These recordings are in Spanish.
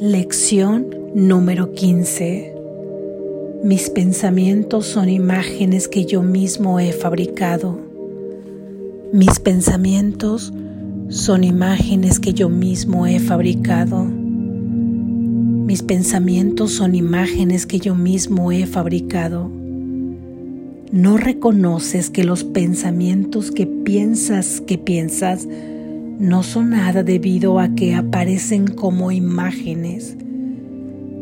Lección número 15. Mis pensamientos son imágenes que yo mismo he fabricado. Mis pensamientos son imágenes que yo mismo he fabricado. Mis pensamientos son imágenes que yo mismo he fabricado. No reconoces que los pensamientos que piensas que piensas no son nada debido a que aparecen como imágenes.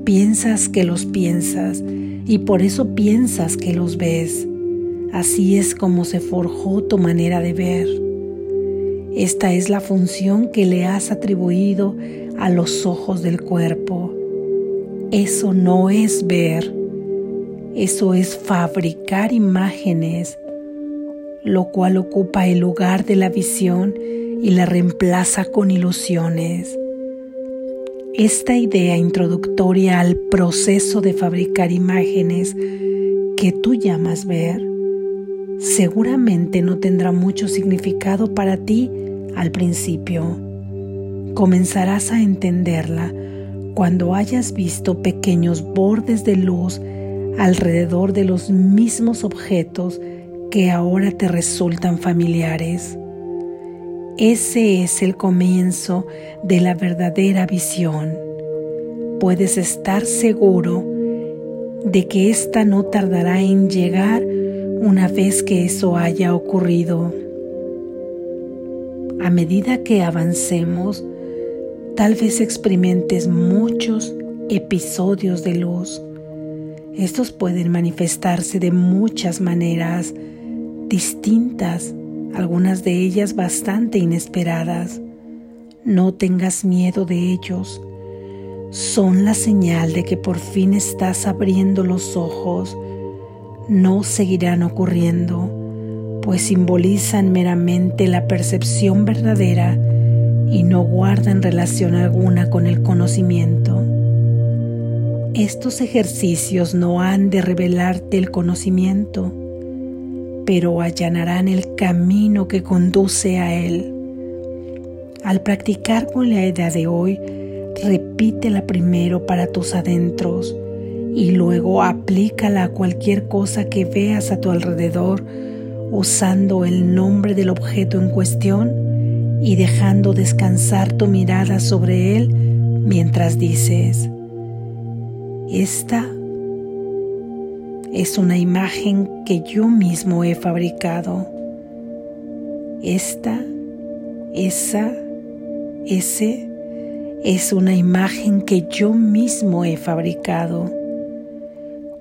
Piensas que los piensas y por eso piensas que los ves. Así es como se forjó tu manera de ver. Esta es la función que le has atribuido a los ojos del cuerpo. Eso no es ver, eso es fabricar imágenes, lo cual ocupa el lugar de la visión y la reemplaza con ilusiones. Esta idea introductoria al proceso de fabricar imágenes que tú llamas ver seguramente no tendrá mucho significado para ti al principio. Comenzarás a entenderla cuando hayas visto pequeños bordes de luz alrededor de los mismos objetos que ahora te resultan familiares. Ese es el comienzo de la verdadera visión. Puedes estar seguro de que ésta no tardará en llegar una vez que eso haya ocurrido. A medida que avancemos, tal vez experimentes muchos episodios de luz. Estos pueden manifestarse de muchas maneras distintas algunas de ellas bastante inesperadas. No tengas miedo de ellos. Son la señal de que por fin estás abriendo los ojos. No seguirán ocurriendo, pues simbolizan meramente la percepción verdadera y no guardan relación alguna con el conocimiento. Estos ejercicios no han de revelarte el conocimiento, pero allanarán el camino que conduce a Él. Al practicar con la idea de hoy, repítela primero para tus adentros y luego aplícala a cualquier cosa que veas a tu alrededor usando el nombre del objeto en cuestión y dejando descansar tu mirada sobre él mientras dices, esta es una imagen que yo mismo he fabricado. Esta, esa, ese es una imagen que yo mismo he fabricado.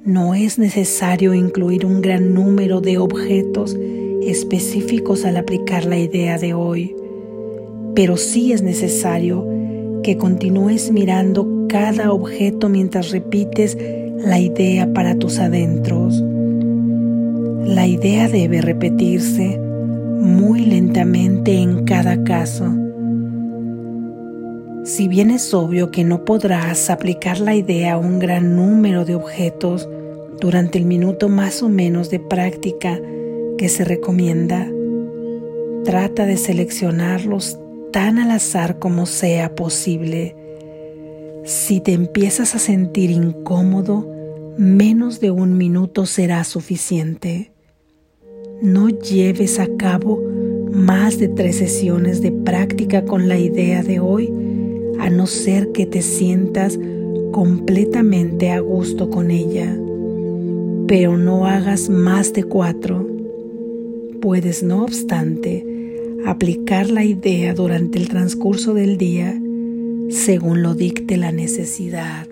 No es necesario incluir un gran número de objetos específicos al aplicar la idea de hoy, pero sí es necesario que continúes mirando cada objeto mientras repites la idea para tus adentros. La idea debe repetirse muy lentamente en cada caso. Si bien es obvio que no podrás aplicar la idea a un gran número de objetos durante el minuto más o menos de práctica que se recomienda, trata de seleccionarlos tan al azar como sea posible. Si te empiezas a sentir incómodo, menos de un minuto será suficiente. No lleves a cabo más de tres sesiones de práctica con la idea de hoy, a no ser que te sientas completamente a gusto con ella. Pero no hagas más de cuatro. Puedes, no obstante, aplicar la idea durante el transcurso del día según lo dicte la necesidad.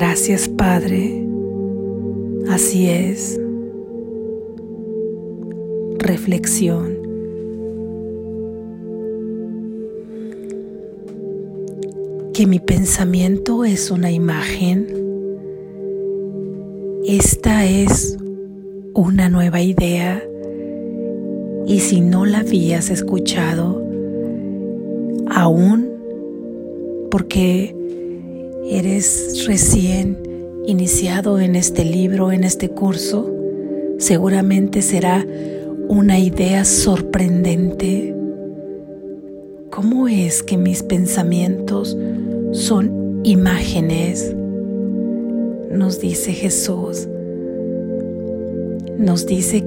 Gracias Padre, así es. Reflexión. Que mi pensamiento es una imagen. Esta es una nueva idea y si no la habías escuchado aún porque eres recién iniciado en este libro, en este curso, seguramente será una idea sorprendente, ¿cómo es que mis pensamientos son imágenes? Nos dice Jesús. Nos dice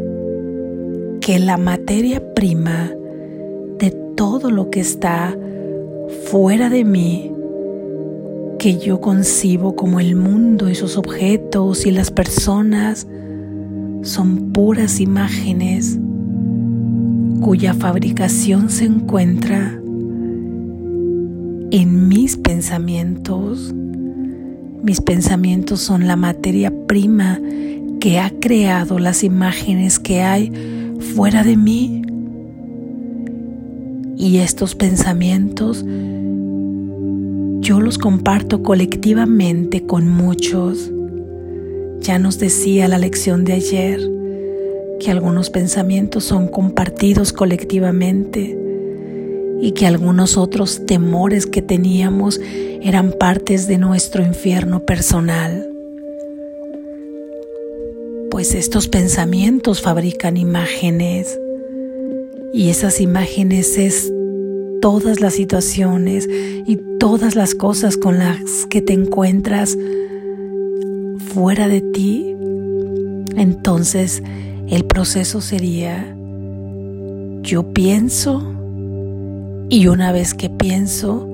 que la materia prima de todo lo que está fuera de mí, que yo concibo como el mundo y sus objetos y las personas, son puras imágenes cuya fabricación se encuentra en mis pensamientos. Mis pensamientos son la materia prima que ha creado las imágenes que hay fuera de mí. Y estos pensamientos yo los comparto colectivamente con muchos. Ya nos decía la lección de ayer que algunos pensamientos son compartidos colectivamente y que algunos otros temores que teníamos eran partes de nuestro infierno personal. Pues estos pensamientos fabrican imágenes y esas imágenes es todas las situaciones y todas las cosas con las que te encuentras fuera de ti, entonces el proceso sería, yo pienso y una vez que pienso,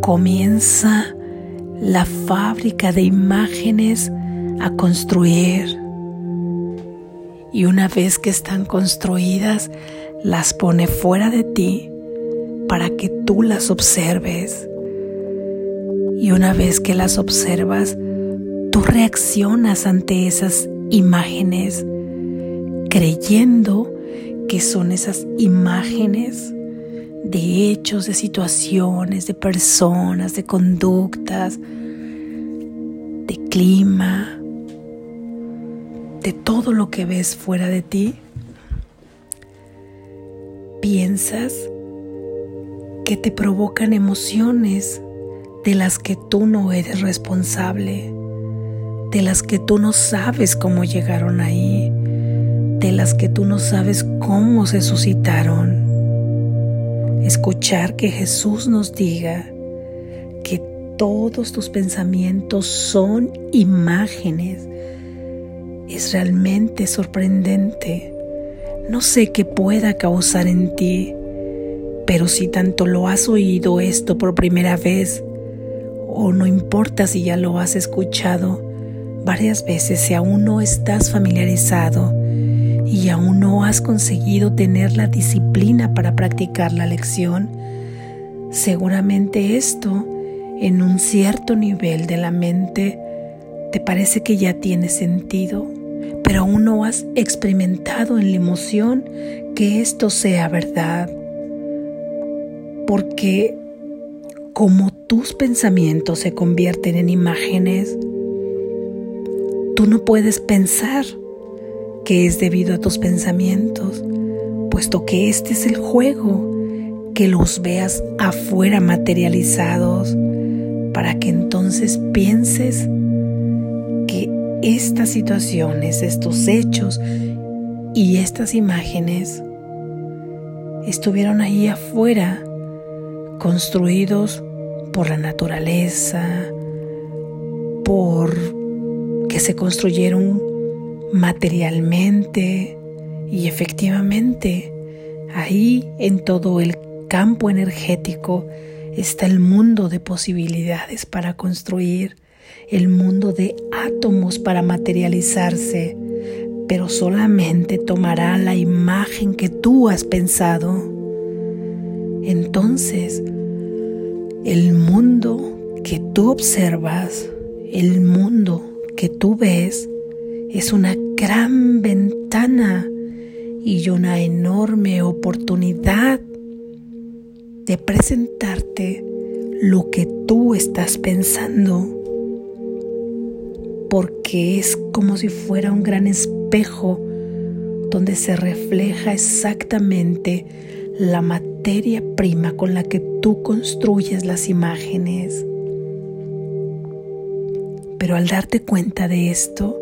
comienza la fábrica de imágenes a construir. Y una vez que están construidas, las pone fuera de ti para que tú las observes. Y una vez que las observas, tú reaccionas ante esas imágenes creyendo que son esas imágenes de hechos, de situaciones, de personas, de conductas, de clima, de todo lo que ves fuera de ti. Piensas que te provocan emociones de las que tú no eres responsable de las que tú no sabes cómo llegaron ahí, de las que tú no sabes cómo se suscitaron. Escuchar que Jesús nos diga que todos tus pensamientos son imágenes es realmente sorprendente. No sé qué pueda causar en ti, pero si tanto lo has oído esto por primera vez, o no importa si ya lo has escuchado, varias veces si aún no estás familiarizado y aún no has conseguido tener la disciplina para practicar la lección, seguramente esto en un cierto nivel de la mente te parece que ya tiene sentido, pero aún no has experimentado en la emoción que esto sea verdad. Porque como tus pensamientos se convierten en imágenes, Tú no puedes pensar que es debido a tus pensamientos, puesto que este es el juego, que los veas afuera materializados, para que entonces pienses que estas situaciones, estos hechos y estas imágenes estuvieron ahí afuera, construidos por la naturaleza, por que se construyeron materialmente y efectivamente ahí en todo el campo energético está el mundo de posibilidades para construir, el mundo de átomos para materializarse, pero solamente tomará la imagen que tú has pensado. Entonces, el mundo que tú observas, el mundo que tú ves es una gran ventana y una enorme oportunidad de presentarte lo que tú estás pensando, porque es como si fuera un gran espejo donde se refleja exactamente la materia prima con la que tú construyes las imágenes. Pero al darte cuenta de esto,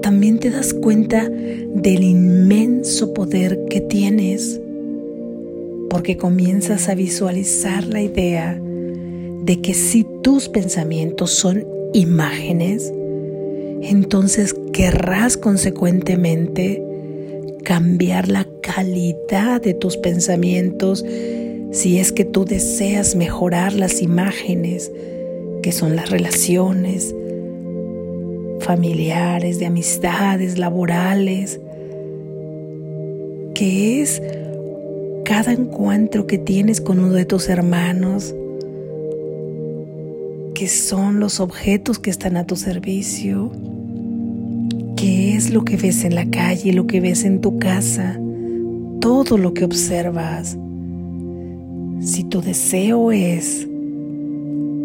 también te das cuenta del inmenso poder que tienes porque comienzas a visualizar la idea de que si tus pensamientos son imágenes, entonces querrás consecuentemente cambiar la calidad de tus pensamientos si es que tú deseas mejorar las imágenes, que son las relaciones familiares, de amistades, laborales, que es cada encuentro que tienes con uno de tus hermanos, que son los objetos que están a tu servicio, qué es lo que ves en la calle, lo que ves en tu casa, todo lo que observas. Si tu deseo es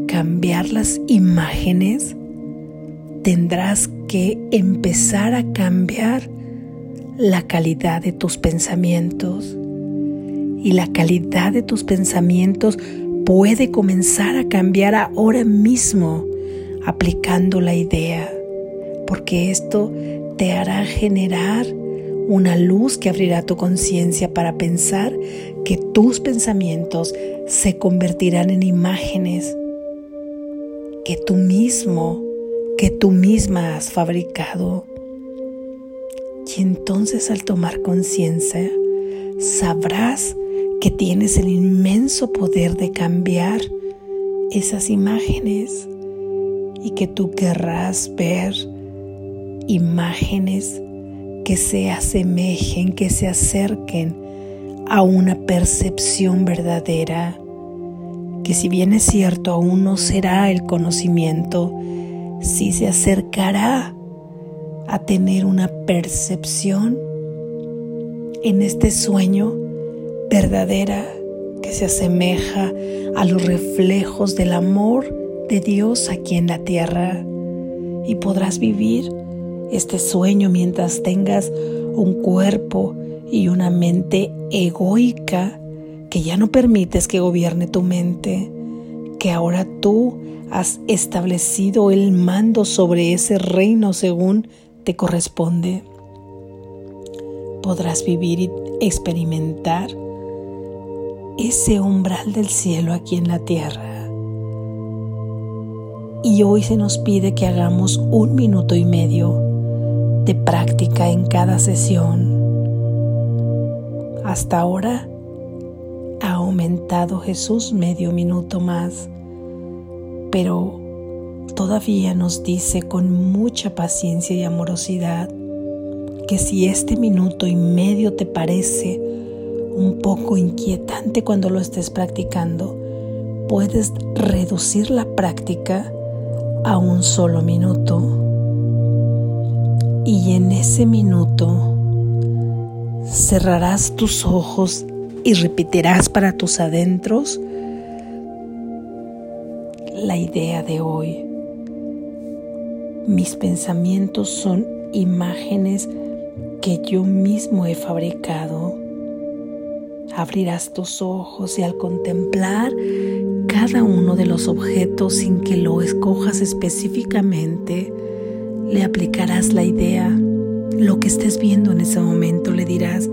cambiar las imágenes, tendrás que empezar a cambiar la calidad de tus pensamientos. Y la calidad de tus pensamientos puede comenzar a cambiar ahora mismo aplicando la idea porque esto te hará generar una luz que abrirá tu conciencia para pensar que tus pensamientos se convertirán en imágenes que tú mismo, que tú misma has fabricado. Y entonces al tomar conciencia, sabrás que tienes el inmenso poder de cambiar esas imágenes y que tú querrás ver imágenes que se asemejen, que se acerquen a una percepción verdadera, que si bien es cierto aún no será el conocimiento, sí se acercará a tener una percepción en este sueño verdadera que se asemeja a los reflejos del amor de Dios aquí en la tierra. Y podrás vivir este sueño mientras tengas un cuerpo y una mente egoica que ya no permites que gobierne tu mente, que ahora tú has establecido el mando sobre ese reino según te corresponde. Podrás vivir y experimentar ese umbral del cielo aquí en la tierra y hoy se nos pide que hagamos un minuto y medio de práctica en cada sesión. Hasta ahora ha aumentado Jesús medio minuto más, pero todavía nos dice con mucha paciencia y amorosidad que si este minuto y medio te parece un poco inquietante cuando lo estés practicando, puedes reducir la práctica a un solo minuto. Y en ese minuto cerrarás tus ojos y repetirás para tus adentros la idea de hoy. Mis pensamientos son imágenes que yo mismo he fabricado. Abrirás tus ojos y al contemplar cada uno de los objetos sin que lo escojas específicamente, le aplicarás la idea. Lo que estés viendo en ese momento le dirás,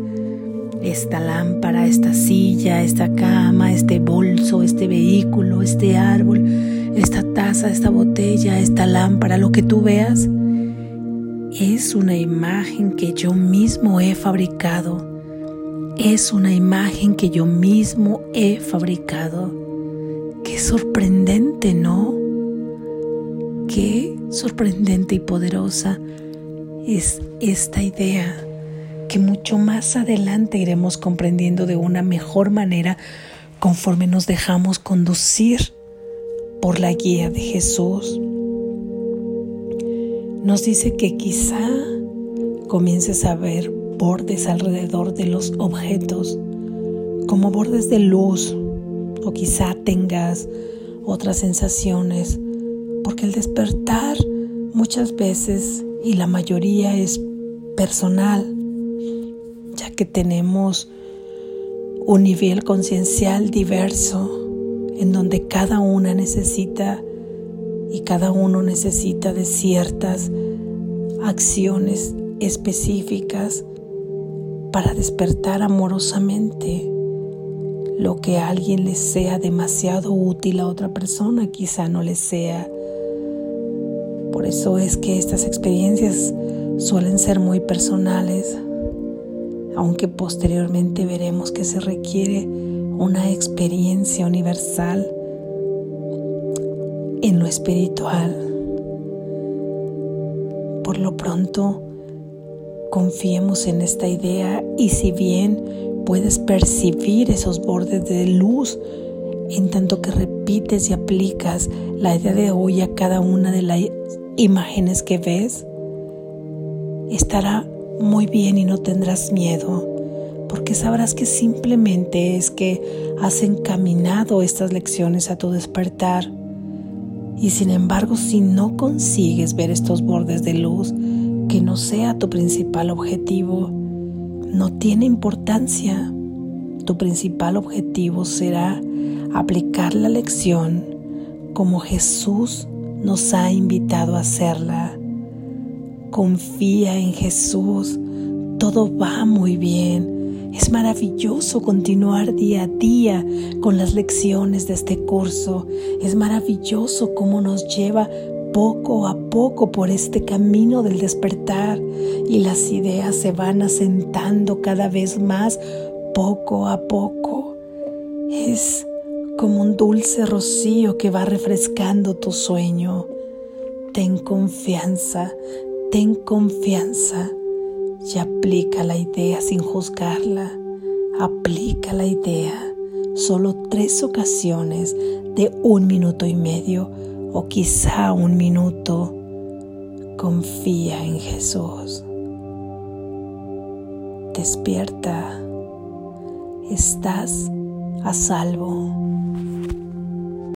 esta lámpara, esta silla, esta cama, este bolso, este vehículo, este árbol, esta taza, esta botella, esta lámpara, lo que tú veas, es una imagen que yo mismo he fabricado. Es una imagen que yo mismo he fabricado. Qué sorprendente, ¿no? Qué sorprendente y poderosa es esta idea que mucho más adelante iremos comprendiendo de una mejor manera conforme nos dejamos conducir por la guía de Jesús. Nos dice que quizá comiences a ver bordes alrededor de los objetos, como bordes de luz, o quizá tengas otras sensaciones, porque el despertar muchas veces y la mayoría es personal, ya que tenemos un nivel conciencial diverso en donde cada una necesita y cada uno necesita de ciertas acciones específicas para despertar amorosamente lo que a alguien le sea demasiado útil a otra persona quizá no le sea. Por eso es que estas experiencias suelen ser muy personales, aunque posteriormente veremos que se requiere una experiencia universal en lo espiritual. Por lo pronto, confiemos en esta idea y si bien puedes percibir esos bordes de luz en tanto que repites y aplicas la idea de hoy a cada una de las imágenes que ves, estará muy bien y no tendrás miedo, porque sabrás que simplemente es que has encaminado estas lecciones a tu despertar. Y sin embargo, si no consigues ver estos bordes de luz, que no sea tu principal objetivo, no tiene importancia. Tu principal objetivo será aplicar la lección como Jesús nos ha invitado a hacerla. Confía en Jesús, todo va muy bien. Es maravilloso continuar día a día con las lecciones de este curso. Es maravilloso cómo nos lleva poco a poco por este camino del despertar y las ideas se van asentando cada vez más poco a poco. Es como un dulce rocío que va refrescando tu sueño. Ten confianza, ten confianza y aplica la idea sin juzgarla. Aplica la idea. Solo tres ocasiones de un minuto y medio o quizá un minuto, confía en Jesús. Despierta, estás a salvo.